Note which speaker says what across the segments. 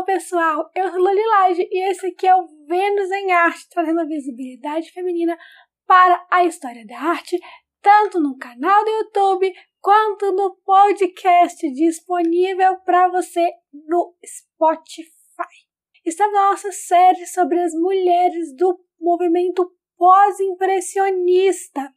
Speaker 1: Hello, pessoal! Eu sou Lolilage e esse aqui é o Vênus em Arte, trazendo a visibilidade feminina para a história da arte, tanto no canal do YouTube quanto no podcast disponível para você no Spotify. Estamos na nossa série sobre as mulheres do movimento pós-impressionista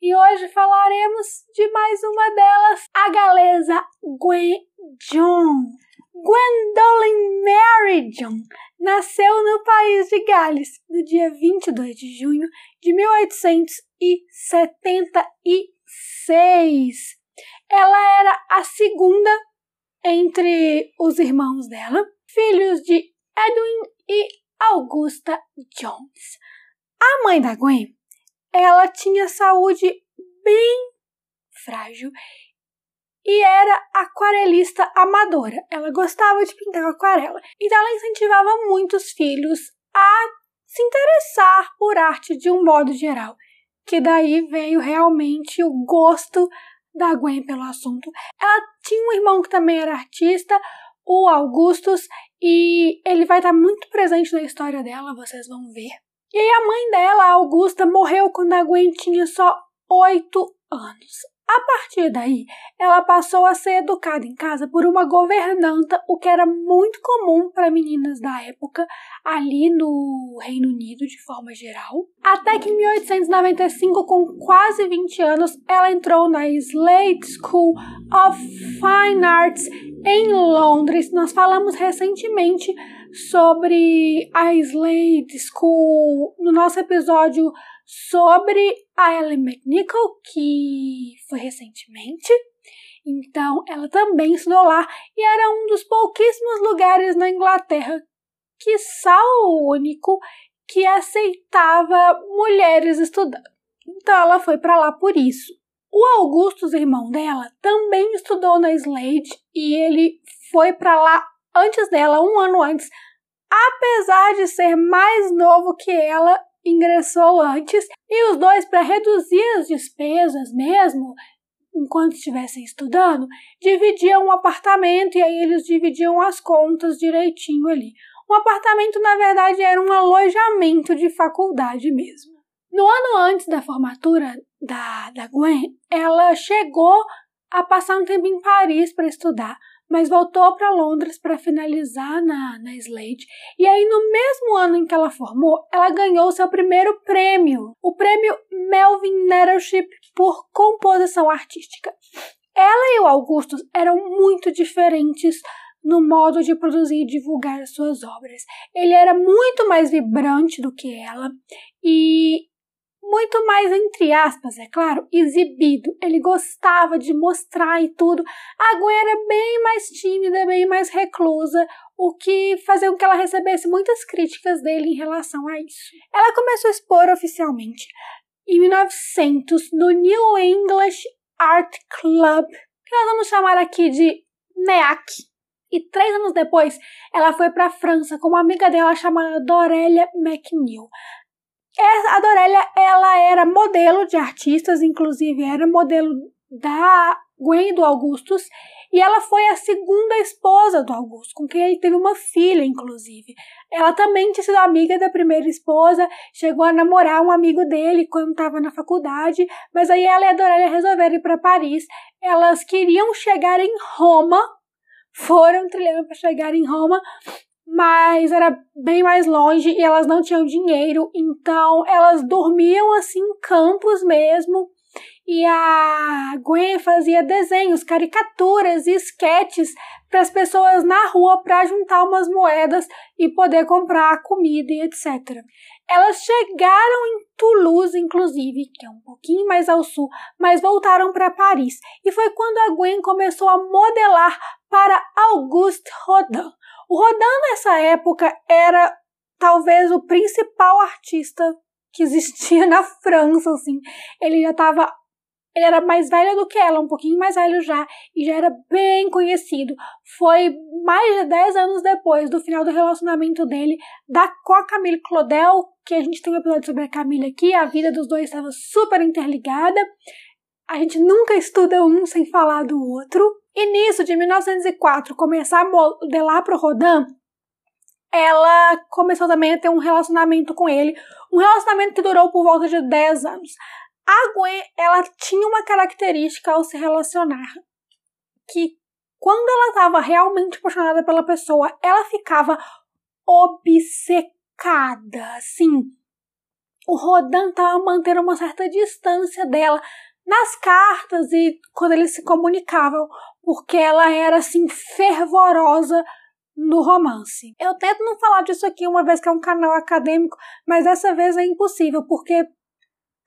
Speaker 1: e hoje falaremos de mais uma delas, a galesa Gwen John. Gwendolyn Merridion nasceu no país de Gales no dia 22 de junho de 1876. Ela era a segunda entre os irmãos dela, filhos de Edwin e Augusta Jones. A mãe da Gwen, ela tinha saúde bem frágil e era aquarelista amadora. Ela gostava de pintar com aquarela. Então ela incentivava muitos filhos a se interessar por arte de um modo geral. Que daí veio realmente o gosto da Gwen pelo assunto. Ela tinha um irmão que também era artista, o Augustus, e ele vai estar muito presente na história dela, vocês vão ver. E aí a mãe dela, a Augusta, morreu quando a Gwen tinha só oito anos. A partir daí, ela passou a ser educada em casa por uma governanta, o que era muito comum para meninas da época ali no Reino Unido de forma geral. Até que em 1895, com quase 20 anos, ela entrou na Slade School of Fine Arts em Londres. Nós falamos recentemente sobre a Slade School no nosso episódio sobre a Ellen McNichol, que foi recentemente. Então, ela também estudou lá e era um dos pouquíssimos lugares na Inglaterra, que o único, que aceitava mulheres estudando. Então, ela foi para lá por isso. O Augustus, irmão dela, também estudou na Slade e ele foi para lá antes dela, um ano antes, apesar de ser mais novo que ela ingressou antes e os dois, para reduzir as despesas mesmo, enquanto estivessem estudando, dividiam um apartamento e aí eles dividiam as contas direitinho ali. Um apartamento, na verdade, era um alojamento de faculdade mesmo. No ano antes da formatura da, da Gwen, ela chegou a passar um tempo em Paris para estudar, mas voltou para Londres para finalizar na, na Slade. E aí, no mesmo ano em que ela formou, ela ganhou seu primeiro prêmio, o prêmio Melvin Nettleship por composição artística. Ela e o Augustus eram muito diferentes no modo de produzir e divulgar suas obras. Ele era muito mais vibrante do que ela e muito mais, entre aspas, é claro, exibido. Ele gostava de mostrar e tudo. A Gwen era bem mais tímida, bem mais reclusa, o que fazia com que ela recebesse muitas críticas dele em relação a isso. Ela começou a expor oficialmente em 1900 no New English Art Club, que nós vamos chamar aqui de NEAC. E três anos depois, ela foi para a França com uma amiga dela chamada Dorélia McNeil. A Dorélia, ela era modelo de artistas, inclusive era modelo da Gwen do Augustus, e ela foi a segunda esposa do Augusto, com quem ele teve uma filha, inclusive. Ela também tinha sido amiga da primeira esposa, chegou a namorar um amigo dele quando estava na faculdade, mas aí ela e a Dorélia resolveram ir para Paris. Elas queriam chegar em Roma, foram trilhando para chegar em Roma, mas era bem mais longe e elas não tinham dinheiro, então elas dormiam assim em campos mesmo. E a Gwen fazia desenhos, caricaturas e esquetes para as pessoas na rua para juntar umas moedas e poder comprar comida e etc. Elas chegaram em Toulouse, inclusive, que é um pouquinho mais ao sul, mas voltaram para Paris. E foi quando a Gwen começou a modelar para Auguste Rodin. O Rodin, nessa época, era talvez o principal artista que existia na França, assim. Ele já estava ele era mais velho do que ela, um pouquinho mais velho já, e já era bem conhecido. Foi mais de 10 anos depois do final do relacionamento dele da com a Camille Claudel, que a gente tem um episódio sobre a Camille aqui, a vida dos dois estava super interligada. A gente nunca estuda um sem falar do outro. E nisso, de 1904, começar a modelar para o Rodin, ela começou também a ter um relacionamento com ele, um relacionamento que durou por volta de 10 anos. A Gwen, ela tinha uma característica ao se relacionar, que quando ela estava realmente apaixonada pela pessoa, ela ficava obcecada, assim. O Rodan estava mantendo uma certa distância dela nas cartas e quando eles se comunicavam, porque ela era assim fervorosa no romance. Eu tento não falar disso aqui uma vez que é um canal acadêmico, mas dessa vez é impossível, porque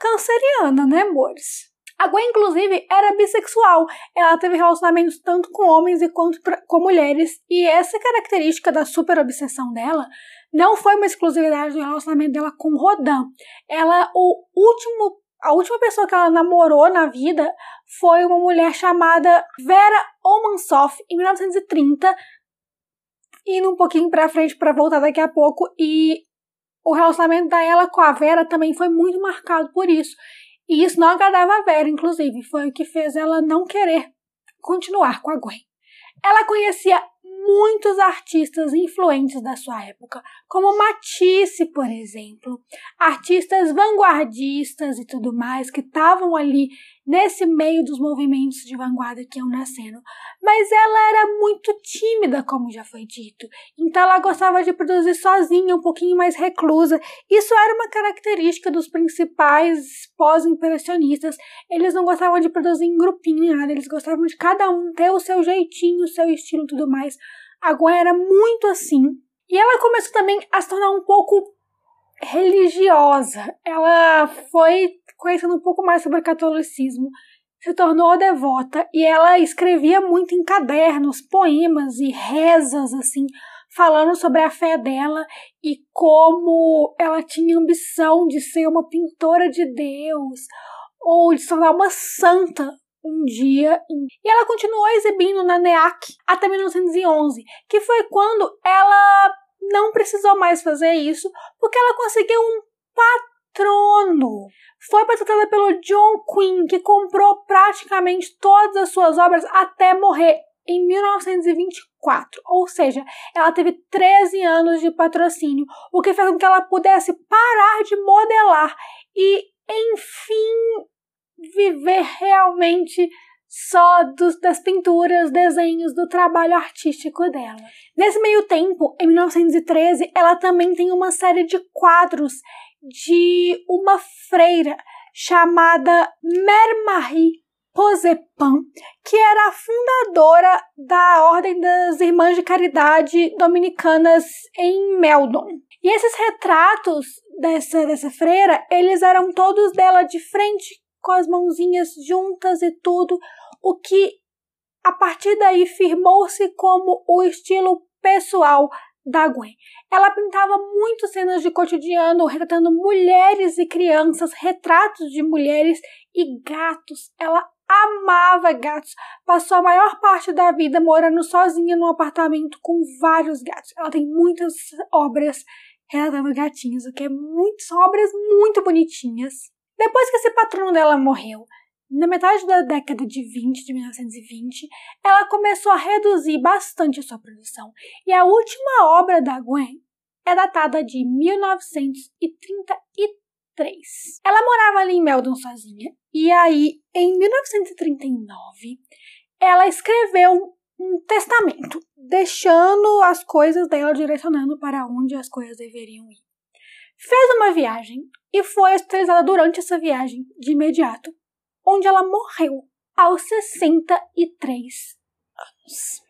Speaker 1: canceriana, né, amores? A Gwen, inclusive, era bissexual. Ela teve relacionamentos tanto com homens quanto com mulheres. E essa característica da super obsessão dela não foi uma exclusividade do relacionamento dela com Rodan. Ela, o último, a última pessoa que ela namorou na vida foi uma mulher chamada Vera Omansoff, em 1930, indo um pouquinho pra frente para voltar daqui a pouco. E o relacionamento dela com a Vera também foi muito marcado por isso. E isso não agradava a Vera, inclusive, foi o que fez ela não querer continuar com a Gwen. Ela conhecia muitos artistas influentes da sua época, como Matisse, por exemplo, artistas vanguardistas e tudo mais que estavam ali nesse meio dos movimentos de vanguarda que iam nascendo. Mas ela era muito tímida, como já foi dito, então ela gostava de produzir sozinha, um pouquinho mais reclusa. Isso era uma característica dos principais pós-impressionistas. Eles não gostavam de produzir em grupinho, nada, eles gostavam de cada um ter o seu jeitinho, o seu estilo e tudo mais. A Gwen era muito assim. E ela começou também a se tornar um pouco religiosa. Ela foi conhecendo um pouco mais sobre o catolicismo, se tornou devota e ela escrevia muito em cadernos, poemas e rezas assim, falando sobre a fé dela e como ela tinha ambição de ser uma pintora de Deus ou de se tornar uma santa um dia. E ela continuou exibindo na NEAC até 1911, que foi quando ela não precisou mais fazer isso, porque ela conseguiu um patrono. Foi patrocinada pelo John Quinn, que comprou praticamente todas as suas obras até morrer em 1924. Ou seja, ela teve 13 anos de patrocínio, o que fez com que ela pudesse parar de modelar e, enfim, viver realmente só dos, das pinturas, desenhos, do trabalho artístico dela. Nesse meio tempo, em 1913, ela também tem uma série de quadros de uma freira chamada Mère Marie Posepin, que era a fundadora da Ordem das Irmãs de Caridade Dominicanas em Meldon. E esses retratos dessa, dessa freira, eles eram todos dela de frente, com as mãozinhas juntas e tudo, o que a partir daí firmou-se como o estilo pessoal da Gwen. Ela pintava muitas cenas de cotidiano, retratando mulheres e crianças, retratos de mulheres e gatos. Ela amava gatos. Passou a maior parte da vida morando sozinha num apartamento com vários gatos. Ela tem muitas obras retratando gatinhos, o que é muito, são obras muito bonitinhas. Depois que esse patrono dela morreu, na metade da década de 20, de 1920, ela começou a reduzir bastante a sua produção, e a última obra da Gwen é datada de 1933. Ela morava ali em Meldon sozinha, e aí, em 1939, ela escreveu um testamento, deixando as coisas dela direcionando para onde as coisas deveriam ir. Fez uma viagem e foi hospitalizada durante essa viagem de imediato onde ela morreu aos 63 anos.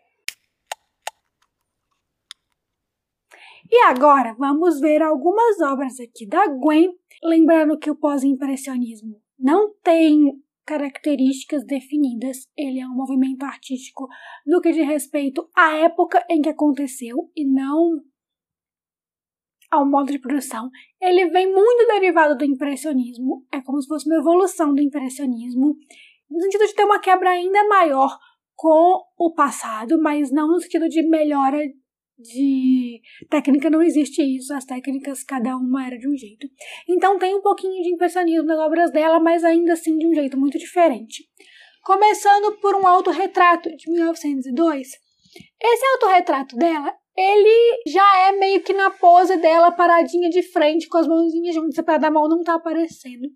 Speaker 1: E agora vamos ver algumas obras aqui da Gwen, lembrando que o pós-impressionismo não tem características definidas, ele é um movimento artístico no que diz respeito à época em que aconteceu e não ao modo de produção, ele vem muito derivado do impressionismo, é como se fosse uma evolução do impressionismo, no sentido de ter uma quebra ainda maior com o passado, mas não no sentido de melhora de técnica, não existe isso, as técnicas cada uma era de um jeito. Então tem um pouquinho de impressionismo nas obras dela, mas ainda assim de um jeito muito diferente. Começando por um autorretrato de 1902. Esse autorretrato dela ele já é meio que na pose dela, paradinha de frente, com as mãozinhas juntas, para da mão não tá aparecendo.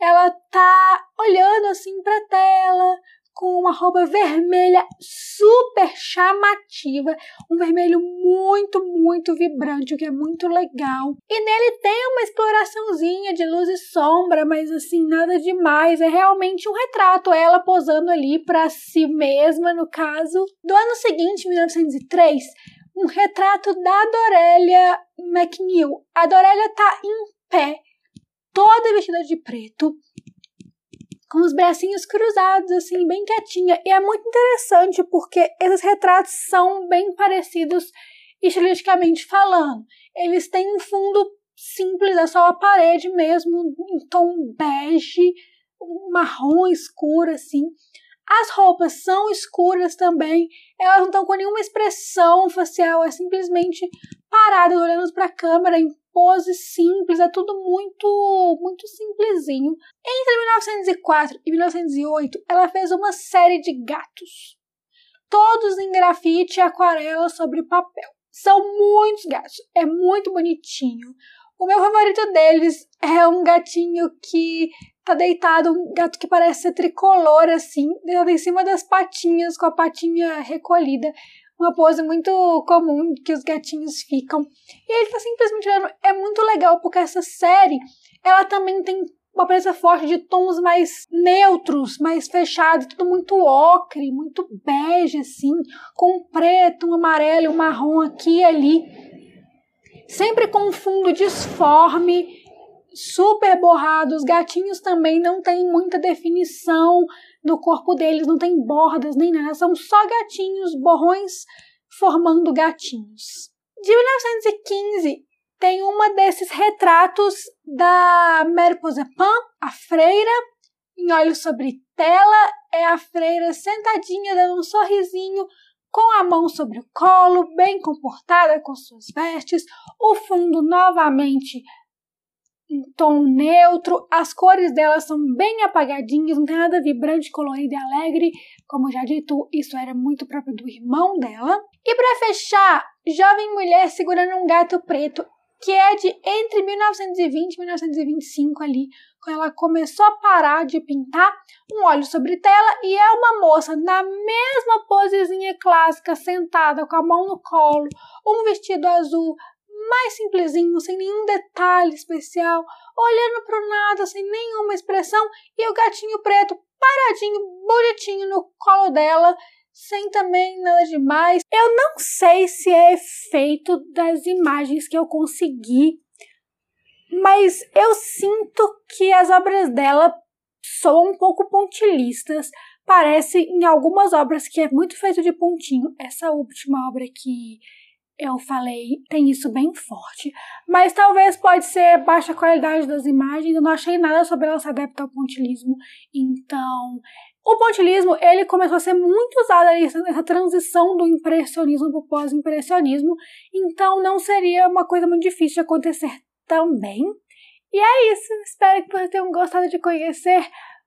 Speaker 1: Ela tá olhando assim pra tela, com uma roupa vermelha super chamativa, um vermelho muito, muito vibrante, o que é muito legal. E nele tem uma exploraçãozinha de luz e sombra, mas assim, nada demais. É realmente um retrato, ela posando ali para si mesma, no caso. Do ano seguinte, 1903, um retrato da Dorélia McNeil. A Dorélia tá em pé, toda vestida de preto, com os bracinhos cruzados, assim, bem quietinha. E é muito interessante porque esses retratos são bem parecidos estilisticamente falando. Eles têm um fundo simples, é só a parede mesmo, em tom bege, marrom escuro, assim. As roupas são escuras também, elas não estão com nenhuma expressão facial, é simplesmente parada olhando para a câmera em pose simples, é tudo muito, muito simplesinho. Entre 1904 e 1908, ela fez uma série de gatos, todos em grafite e aquarela sobre papel. São muitos gatos, é muito bonitinho. O meu favorito deles é um gatinho que tá deitado, um gato que parece ser tricolor, assim, deitado em cima das patinhas, com a patinha recolhida uma pose muito comum que os gatinhos ficam. E ele tá simplesmente olhando. É muito legal porque essa série ela também tem uma presença forte de tons mais neutros, mais fechados, tudo muito ocre, muito bege, assim, com um preto, um amarelo, um marrom aqui e ali. Sempre com um fundo disforme, super borrado. Os gatinhos também não têm muita definição no corpo deles, não tem bordas nem nada, são só gatinhos, borrões formando gatinhos. De 1915 tem uma desses retratos da Mary Posepin, a freira, em olhos sobre tela, é a freira sentadinha dando um sorrisinho com a mão sobre o colo, bem comportada com suas vestes, o fundo novamente tom neutro, as cores delas são bem apagadinhas, não tem nada vibrante, colorido e alegre. Como já dito, isso era muito próprio do irmão dela. E para fechar, jovem mulher segurando um gato preto, que é de entre 1920 e 1925 ali, quando ela começou a parar de pintar, um olho sobre tela e é uma moça na mesma posezinha clássica, sentada com a mão no colo, um vestido azul, mais simplesinho, sem nenhum detalhe especial, olhando para o nada, sem nenhuma expressão, e o gatinho preto paradinho, bonitinho no colo dela, sem também nada demais. Eu não sei se é efeito das imagens que eu consegui, mas eu sinto que as obras dela soam um pouco pontilistas. Parece em algumas obras que é muito feito de pontinho. Essa última obra que eu falei, tem isso bem forte. Mas talvez pode ser baixa qualidade das imagens. Eu não achei nada sobre ela se adaptar ao pontilismo. Então, o pontilismo, ele começou a ser muito usado nessa transição do impressionismo para o pós-impressionismo. Então, não seria uma coisa muito difícil de acontecer também. E é isso. Espero que vocês tenham gostado de conhecer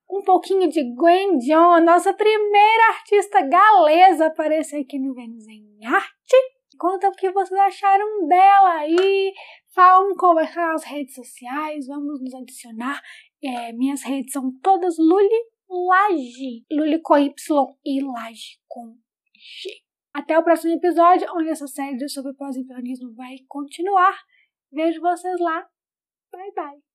Speaker 1: um pouquinho de Gwen John, nossa primeira artista galesa a aparecer aqui no Vênus em Arte. Conta o que vocês acharam dela aí. Falam conversar nas redes sociais. Vamos nos adicionar. É, minhas redes são todas Luli Laje. Luli com Y e Laje com G. Até o próximo episódio, onde essa série sobre pós-impressionismo vai continuar. Vejo vocês lá. Bye, bye.